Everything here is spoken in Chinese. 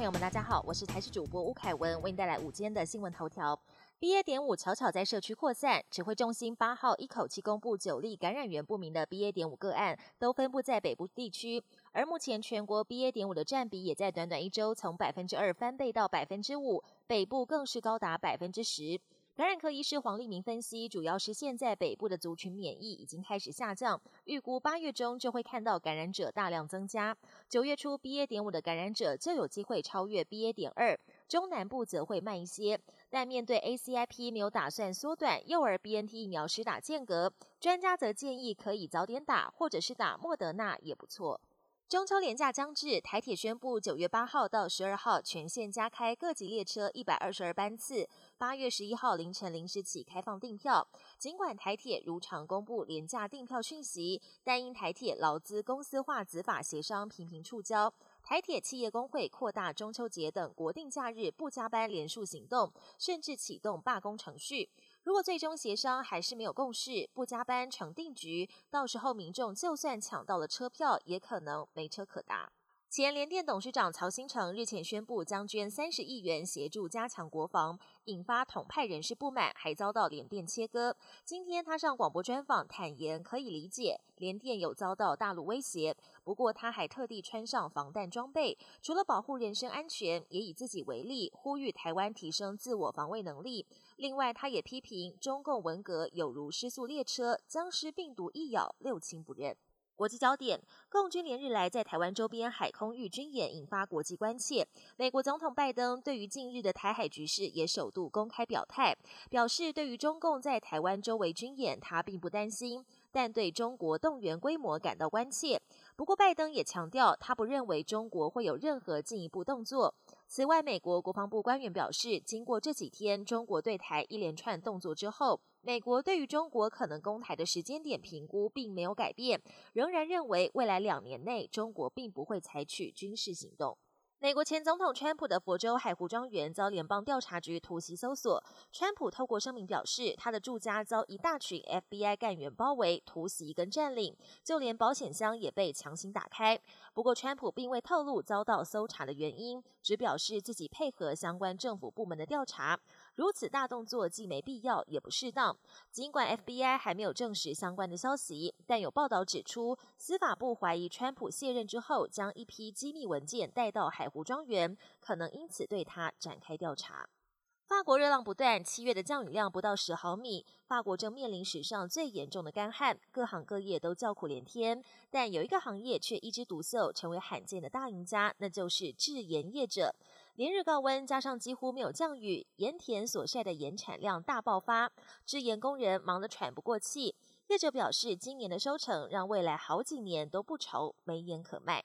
朋友们大家好，我是台视主播吴凯文，为您带来午间的新闻头条。BA. 点五悄悄在社区扩散，指挥中心八号一口气公布九例感染源不明的 BA. 点五个案，都分布在北部地区。而目前全国 BA. 点五的占比也在短短一周从百分之二翻倍到百分之五，北部更是高达百分之十。感染科医师黄立明分析，主要是现在北部的族群免疫已经开始下降，预估八月中就会看到感染者大量增加，九月初 BA. 点五的感染者就有机会超越 BA. 点二，中南部则会慢一些。但面对 ACIP 没有打算缩短幼儿 BNT 疫苗施打间隔，专家则建议可以早点打，或者是打莫德纳也不错。中秋连假将至，台铁宣布九月八号到十二号全线加开各级列车一百二十二班次，八月十一号凌晨零时起开放订票。尽管台铁如常公布廉价订票讯息，但因台铁劳资公司化子法协商频频触礁，台铁企业工会扩大中秋节等国定假日不加班连署行动，甚至启动罢工程序。如果最终协商还是没有共识，不加班成定局，到时候民众就算抢到了车票，也可能没车可搭。前联电董事长曹新成日前宣布将捐三十亿元协助加强国防，引发统派人士不满，还遭到联电切割。今天他上广播专访，坦言可以理解联电有遭到大陆威胁，不过他还特地穿上防弹装备，除了保护人身安全，也以自己为例，呼吁台湾提升自我防卫能力。另外，他也批评中共文革有如失速列车，僵尸病毒一咬，六亲不认。国际焦点：共军连日来在台湾周边海空域军演，引发国际关切。美国总统拜登对于近日的台海局势也首度公开表态，表示对于中共在台湾周围军演，他并不担心，但对中国动员规模感到关切。不过，拜登也强调，他不认为中国会有任何进一步动作。此外，美国国防部官员表示，经过这几天中国对台一连串动作之后，美国对于中国可能攻台的时间点评估并没有改变，仍然认为未来两年内中国并不会采取军事行动。美国前总统川普的佛州海湖庄园遭联邦调查局突袭搜索。川普透过声明表示，他的住家遭一大群 FBI 干员包围、突袭跟占领，就连保险箱也被强行打开。不过，川普并未透露遭到搜查的原因，只表示自己配合相关政府部门的调查。如此大动作既没必要，也不适当。尽管 FBI 还没有证实相关的消息，但有报道指出，司法部怀疑川普卸任之后将一批机密文件带到海。湖庄园可能因此对他展开调查。法国热浪不断，七月的降雨量不到十毫米，法国正面临史上最严重的干旱，各行各业都叫苦连天。但有一个行业却一枝独秀，成为罕见的大赢家，那就是制盐业者。连日高温加上几乎没有降雨，盐田所晒的盐产量大爆发，制盐工人忙得喘不过气。业者表示，今年的收成让未来好几年都不愁没盐可卖。